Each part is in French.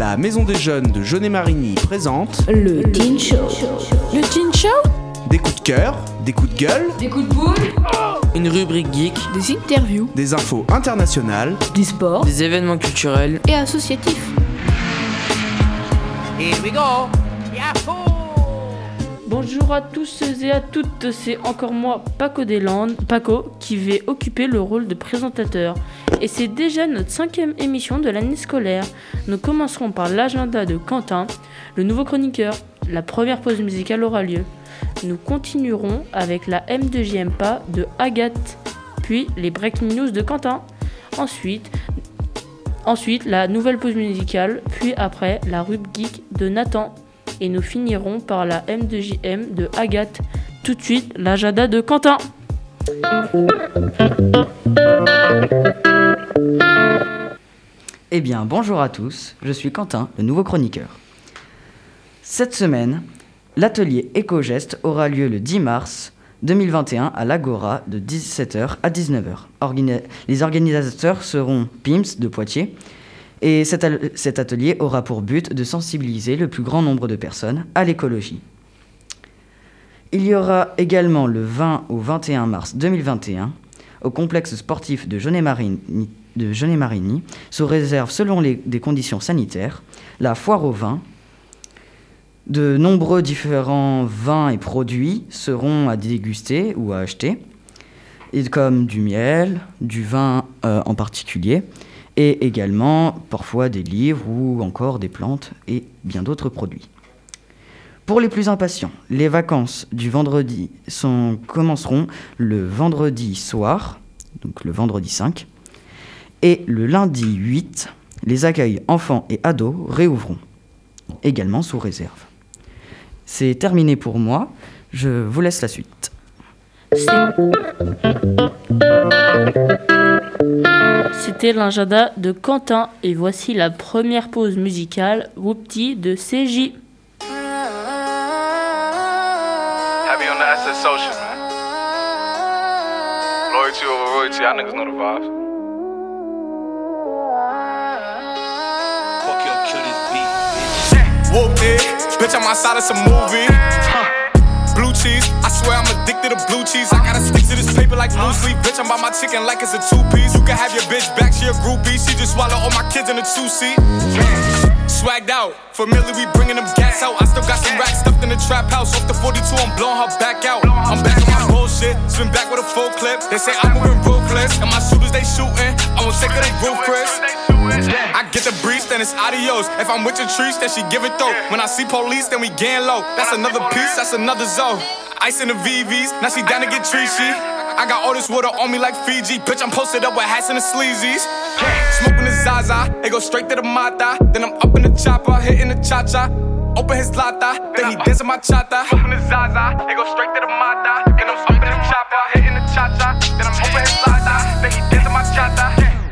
La Maison des Jeunes de Jeunet-Marigny présente Le Teen Show. Le Teen Show des coups de cœur, des coups de gueule, Des coups de boule Une rubrique geek, Des interviews des infos internationales, Du sport des événements culturels. et associatifs. Bonjour à tous et à toutes, c'est encore moi, Paco Deslandes, Paco, qui vais occuper le rôle de présentateur. Et c'est déjà notre cinquième émission de l'année scolaire. Nous commencerons par l'agenda de Quentin, le nouveau chroniqueur. La première pause musicale aura lieu. Nous continuerons avec la M2JMPA de Agathe, puis les breaking news de Quentin. Ensuite, ensuite la nouvelle pause musicale, puis après la rub geek de Nathan et nous finirons par la M2JM de Agathe. Tout de suite, l'agenda de Quentin. Eh bien, bonjour à tous, je suis Quentin, le nouveau chroniqueur. Cette semaine, l'atelier Éco-Geste aura lieu le 10 mars 2021 à l'Agora de 17h à 19h. Organi- les organisateurs seront PIMS de Poitiers et cet, atelier aura pour but de sensibiliser le plus grand nombre de personnes à l'écologie. Il y aura également le 20 au 21 mars 2021 au complexe sportif de Jeunet-Marigny sous réserve selon les, des conditions sanitaires, la foire au vin. De nombreux différents vins et produits seront à déguster ou à acheter, et comme du miel, du vin euh, en particulier, et également parfois des livres ou encore des plantes et bien d'autres produits. Pour les plus impatients, les vacances du vendredi commenceront le vendredi soir, donc le vendredi 5, et le lundi 8, les accueils enfants et ados réouvriront, également sous réserve. C'est terminé pour moi, je vous laisse la suite. C'était l'agenda de Quentin et voici la première pause musicale Whoopty de CJ. Happy on the SS social, man? Loyalty over royalty, y'all niggas know the vibes. Fuck your kill this beat. Whooped it, bitch, I'm outside of some movie. Cheese, I swear I'm addicted to blue cheese. I gotta stick to this paper like blue sleep. Bitch, I'm by my chicken like it's a two piece. You can have your bitch back, she a groupie. She just swallow all my kids in a two seat. Swagged out, familiar, we bringing them gas out. I still got some racks stuffed in the trap house. Off the 42, I'm blowing her back out. I'm back on my bullshit, spin back with a full clip. They say I'm moving ruthless, and my shooters they shooting. I won't take of they roof, Chris. I get the breeze, then it's adios. If I'm with your trees, then she give it though. When I see police, then we gang low. That's another piece, that's another zone. Ice in the VVs, now she down to get treachy. I got all this water on me like Fiji. Bitch, I'm posted up with hats and the sleazies. Smoking the Zaza, it go straight to the Mata. Then I'm up in the chopper, hitting the cha cha. Open his lata, then he dancing my chata. Smoking the Zaza, it go straight to the Mata.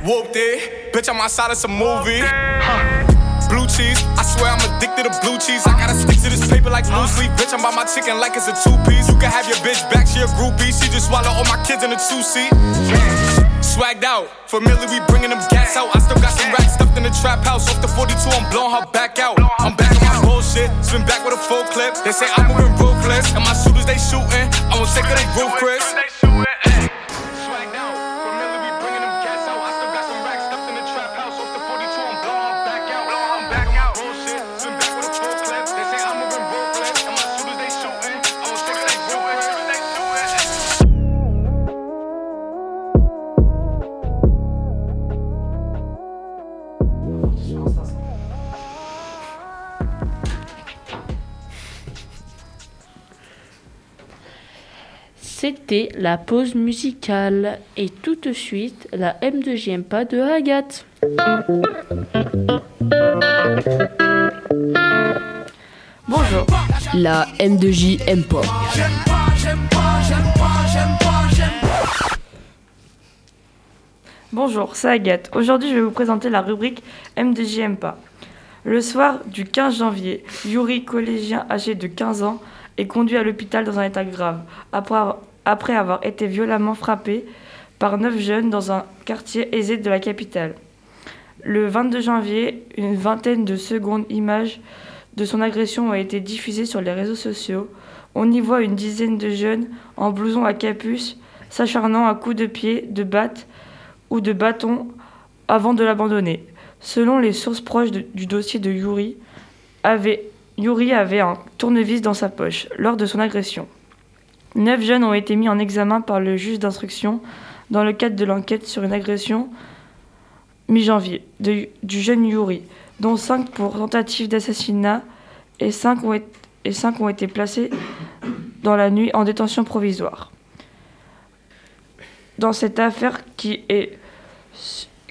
Whooped it, bitch, I'm outside of some movie. Huh. Blue cheese, I swear I'm addicted to blue cheese. I gotta stick to this paper like blue sleep. Bitch, I'm by my chicken like it's a two piece. You can have your bitch back, she a groupie. She just swallow all my kids in a two seat. Swagged out, familiar, we bringing them gas out. I still got some racks stuffed in the trap house. Off the 42, I'm blowing her back out. I'm back on my bullshit, spin back with a full clip. They say I'm moving ruthless, and my shooters they shooting. I won't take of they roof, Chris. C'était la pause musicale et tout de suite la M2JMPA de Agathe. Bonjour. La M2J aime pas. Bonjour, c'est Agathe. Aujourd'hui, je vais vous présenter la rubrique M2JMPA. Le soir du 15 janvier, Yuri, collégien âgé de 15 ans, est conduit à l'hôpital dans un état grave, après avoir, été violemment frappé par neuf jeunes dans un quartier aisé de la capitale. Le 22 janvier, une vingtaine de secondes images de son agression ont été diffusées sur les réseaux sociaux. On y voit une dizaine de jeunes en blouson à capuce s'acharnant à coups de pied, de batte ou de bâton avant de l'abandonner. Selon les sources proches du dossier de Yuri, avait, Yuri avait un tournevis dans sa poche lors de son agression. Neuf jeunes ont été mis en examen par le juge d'instruction dans le cadre de l'enquête sur une agression mi-janvier du jeune Yuri, dont cinq pour tentative d'assassinat et cinq ont, été- placés dans la nuit en détention provisoire. Dans cette affaire qui,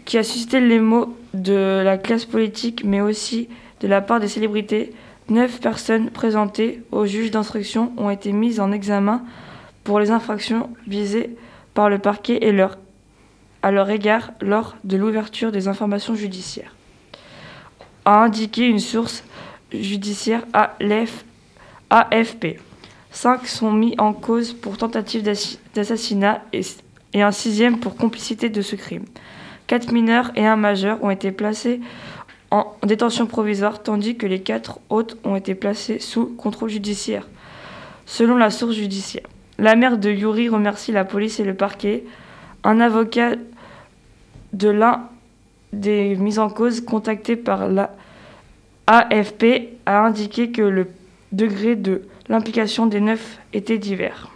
qui a suscité les mots de la classe politique, mais aussi de la part des célébrités, neuf personnes présentées au juge d'instruction ont été mises en examen pour les infractions visées par le parquet et à leur égard lors de l'ouverture des informations judiciaires. A indiqué une source judiciaire à l'F- AFP. Cinq sont mis en cause pour tentative d'assassinat et, et un sixième pour complicité de ce crime. Quatre mineurs et un majeur ont été placés en détention provisoire, tandis que les quatre autres ont été placés sous contrôle judiciaire, selon la source judiciaire. La mère de Yuri remercie la police et le parquet. Un avocat de l'un des mis en cause contacté par la AFP a indiqué que le degré de l'implication des neuf était divers.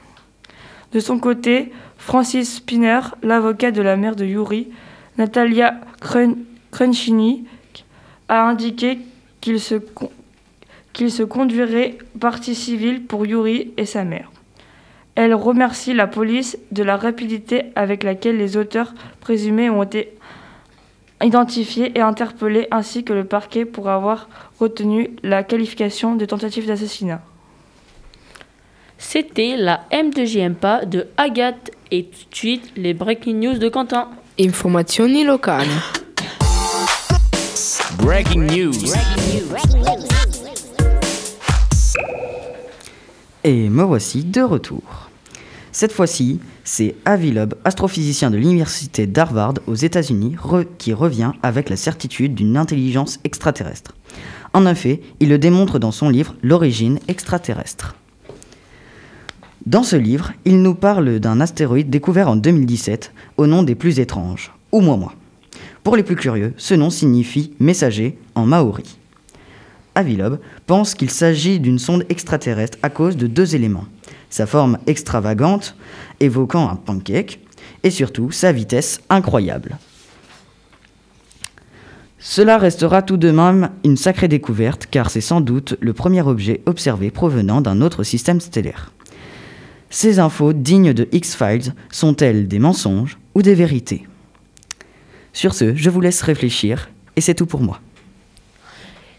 De son côté, Francis Spinner, l'avocat de la mère de Yuri, Natalia Crun- Crunchini, a indiqué qu'il se, con- qu'il se conduirait partie civile pour Yuri et sa mère. Elle remercie la police de la rapidité avec laquelle les auteurs présumés ont été identifiés et interpellés, ainsi que le parquet pour avoir retenu la qualification de tentative d'assassinat. C'était la M2JMPA de Agathe et tout de suite les breaking news de Quentin. Informazioni locali. Breaking news. Et me voici de retour. Cette fois-ci, c'est Avi Loeb, astrophysicien de l'université d'Harvard aux États-Unis, qui revient avec la certitude d'une intelligence extraterrestre. En effet, il le démontre dans son livre L'origine extraterrestre. Dans ce livre, il nous parle d'un astéroïde découvert en 2017 au nom des plus étranges, Oumuamua. Pour les plus curieux, ce nom signifie messager en maori. Avilob pense qu'il s'agit d'une sonde extraterrestre à cause de deux éléments. Sa forme extravagante, évoquant un pancake, et surtout sa vitesse incroyable. Cela restera tout de même une sacrée découverte car c'est sans doute le premier objet observé provenant d'un autre système stellaire. Ces infos dignes de X-Files sont-elles des mensonges ou des vérités? Sur ce, je vous laisse réfléchir et c'est tout pour moi.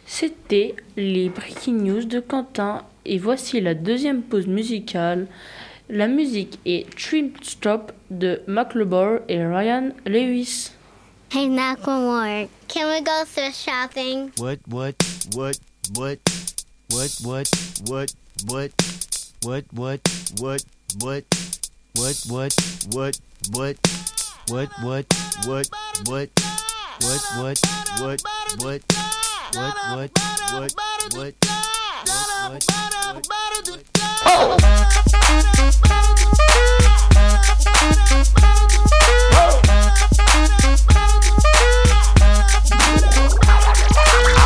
C'était les breaking news de Quentin et voici la deuxième pause musicale. La musique est Trim Stop de McLebore et Ryan Lewis. Hey, Macklemore, can we go thrift shopping? What, what, what, what, what, what, what, what, what, what, what, what, what, what, what, what, what, what, what, what, what, what, what, what, what, what, what, what,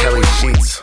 Kelly sheets.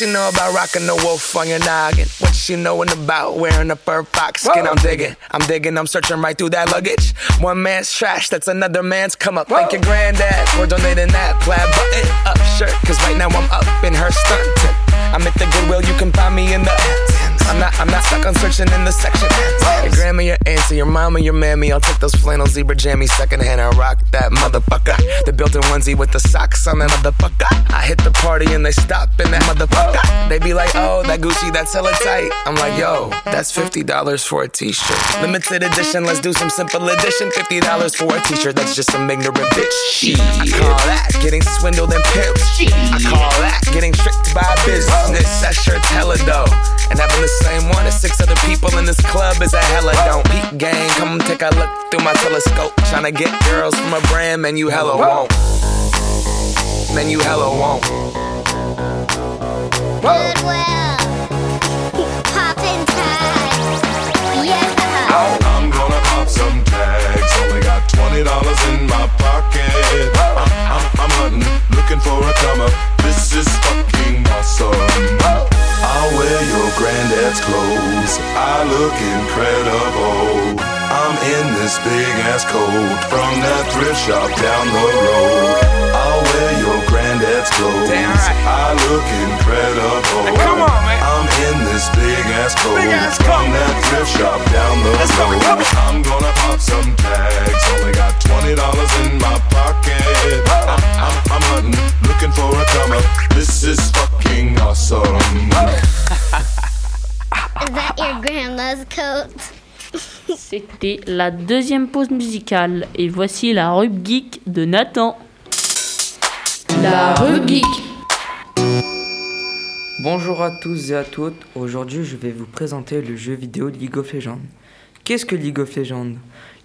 she know about rocking the wolf on your noggin? What she knowin' about wearing a fur fox skin? I'm digging, I'm digging, I'm searching right through that luggage. One man's trash, that's another man's come up. Thank your granddad for donating that plaid button up shirt. Cause right now I'm up in her stunting. I'm at the Goodwill, you can find me in the. I'm not, I'm not stuck on searching in the section. Your grandma, your auntie, your mama, your mammy. I'll take those flannel zebra jammies secondhand. I rock that motherfucker. The built-in onesie with the socks on that motherfucker. I hit the party and they stop in that motherfucker. They be like, oh, that Gucci, that's hella tight. I'm like, yo, that's $50 for a t-shirt. Limited edition, let's do some simple edition. $50 for a t-shirt, that's just some ignorant bitch. Shit. I call that getting swindled and pimped. I call that getting tricked by business. That shirt's hella dope. And having the same one as six other people in this club is a hella don't. Peak gang, come take a look through my telescope. Tryna get girls from a brand, man, you hella won't. Man, you hella won't. Goodwill. Poppin' tags. Yeah. Uh-huh. I'm gonna pop some tags. Only got twenty dollars in my pocket. I'm, I'm, I'm hunting, looking for a come up. This is fucking awesome. I'll wear your granddad's clothes. I look incredible. I'm in this big ass coat from that thrift shop down the road. I'll wear your granddad's clothes. I look incredible. come on, man. I'm in this big ass coat Big ass from coat. that thrift shop down the Let's go, road. come on. I'm gonna pop some tags. Only got twenty dollars in my pocket. I'm, I'm, I'm hunting, looking for a come up. This is fucking awesome. Is that your grandma's coat? C'était la deuxième pause musicale. Et voici la rub geek de Nathan. La rub geek. Bonjour à tous et à toutes. Aujourd'hui, je vais vous présenter le jeu vidéo League of Legends. Qu'est-ce que League of Legends?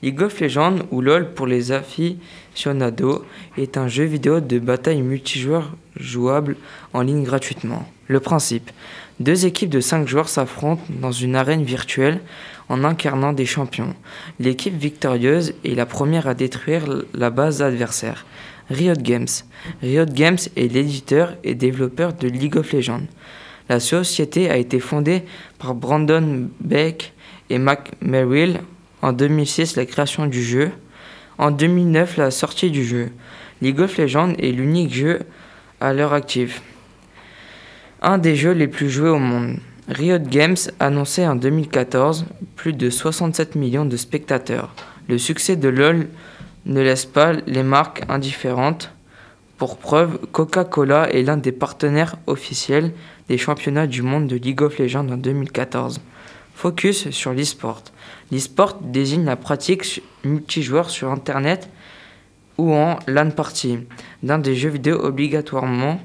League of Legends, ou LoL pour les aficionados, est un jeu vidéo de bataille multijoueur jouable en ligne gratuitement. Le principe deux équipes de 5 joueurs s'affrontent dans une arène virtuelle en incarnant des champions. L'équipe victorieuse est la première à détruire la base adversaire. Riot Games. Riot Games est l'éditeur et développeur de League of Legends. La société a été fondée par Brandon Beck et Mac Merrill en 2006 la création du jeu, en 2009 la sortie du jeu. League of Legends est l'unique jeu à l'heure active. Un des jeux les plus joués au monde. Riot Games annonçait en 2014 plus de 67 millions de spectateurs. Le succès de LoL ne laisse pas les marques indifférentes. Pour preuve, Coca-Cola est l'un des partenaires officiels des championnats du monde de League of Legends en 2014. Focus sur l'e-sport. L'e-sport désigne la pratique multijoueur sur Internet ou en LAN party d'un des jeux vidéo obligatoirement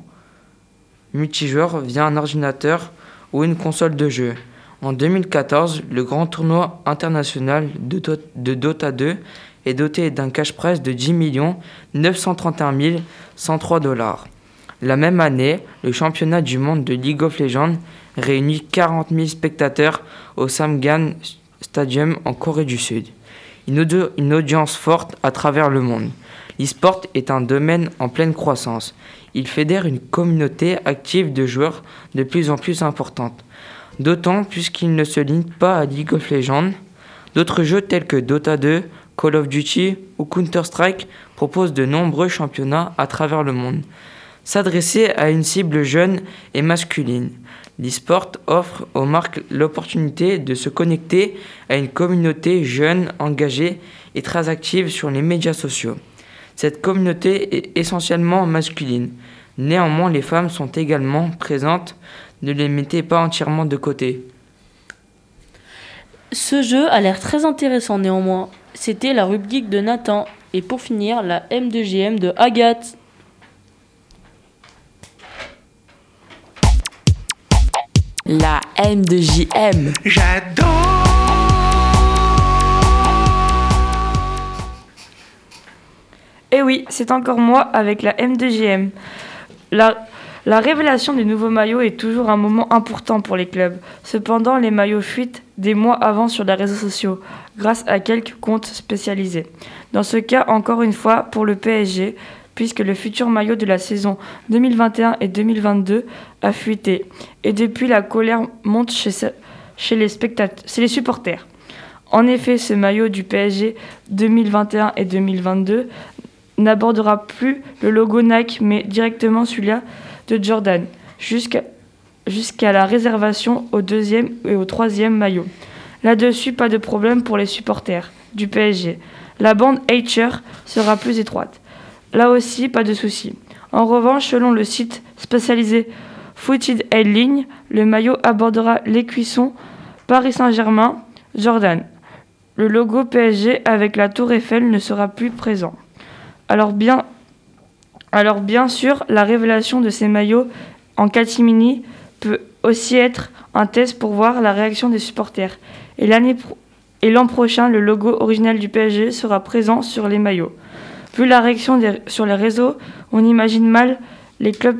multijoueur via un ordinateur ou une console de jeu. En 2014, le grand tournoi international de, Do- de Dota 2 est doté d'un cash prize de 10 931 103 dollars. La même année, le championnat du monde de League of Legends réunit 40 000 spectateurs au Samgan Stadium en Corée du Sud. Une, une audience forte à travers le monde. L'e-sport est un domaine en pleine croissance. Il fédère une communauté active de joueurs de plus en plus importante. D'autant puisqu'il ne se limite pas à League of Legends. D'autres jeux tels que Dota 2, Call of Duty ou Counter-Strike proposent de nombreux championnats à travers le monde. S'adresser à une cible jeune et masculine. L'e-sport offre aux marques l'opportunité de se connecter à une communauté jeune, engagée et très active sur les médias sociaux. Cette communauté est essentiellement masculine. Néanmoins, les femmes sont également présentes. Ne les mettez pas entièrement de côté. Ce jeu a l'air très intéressant néanmoins. C'était la rubrique de Nathan. Et pour finir, la M2GM de Agathe. La M de JM. J'adore. Et oui, c'est encore moi avec la M2GM. La, la révélation des nouveaux maillots est toujours un moment important pour les clubs. Cependant, les maillots fuitent des mois avant sur les réseaux sociaux, grâce à quelques comptes spécialisés. Dans ce cas, encore une fois, pour le PSG, puisque le futur maillot de la saison 2021 et 2022 a fuité. Et depuis, la colère monte chez, les, supporters. En effet, ce maillot du PSG 2021 et 2022 n'abordera plus le logo Nike, mais directement celui-là de Jordan, jusqu'à la réservation au deuxième et au troisième maillot. Là-dessus, pas de problème pour les supporters du PSG. La bande Hatcher sera plus étroite. Là aussi, pas de souci. En revanche, selon le site spécialisé Footed Headline, le maillot abordera les cuissons Paris Saint-Germain, Jordan. Le logo PSG avec la tour Eiffel ne sera plus présent. Alors bien, sûr, la révélation de ces maillots en catimini peut aussi être un test pour voir la réaction des supporters. Et l'an prochain, le logo original du PSG sera présent sur les maillots. Vu la réaction sur les réseaux, on imagine mal les clubs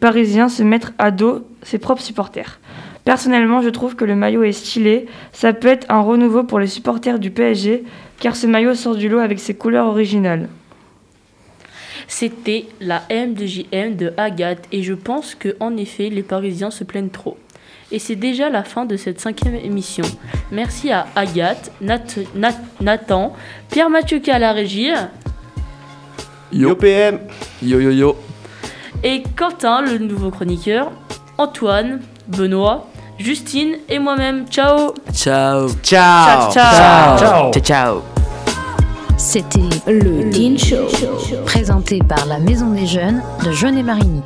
parisiens se mettre à dos ses propres supporters. Personnellement, je trouve que le maillot est stylé. Ça peut être un renouveau pour les supporters du PSG, car ce maillot sort du lot avec ses couleurs originales. C'était la M de JM de Agathe et je pense que en effet les Parisiens se plaignent trop. Et c'est déjà la fin de cette cinquième émission. Merci à Agathe, Nat- Nat- Nathan, Pierre-Mathieu qui est à la régie Yo PM Yo yo yo et Quentin, le nouveau chroniqueur, Antoine, Benoît, Justine et moi-même. Ciao Ciao. Ciao. Ciao. Ciao. Ciao. C'était le Teen Show, présenté par la Maison des Jeunes de Jeunet-Marigny.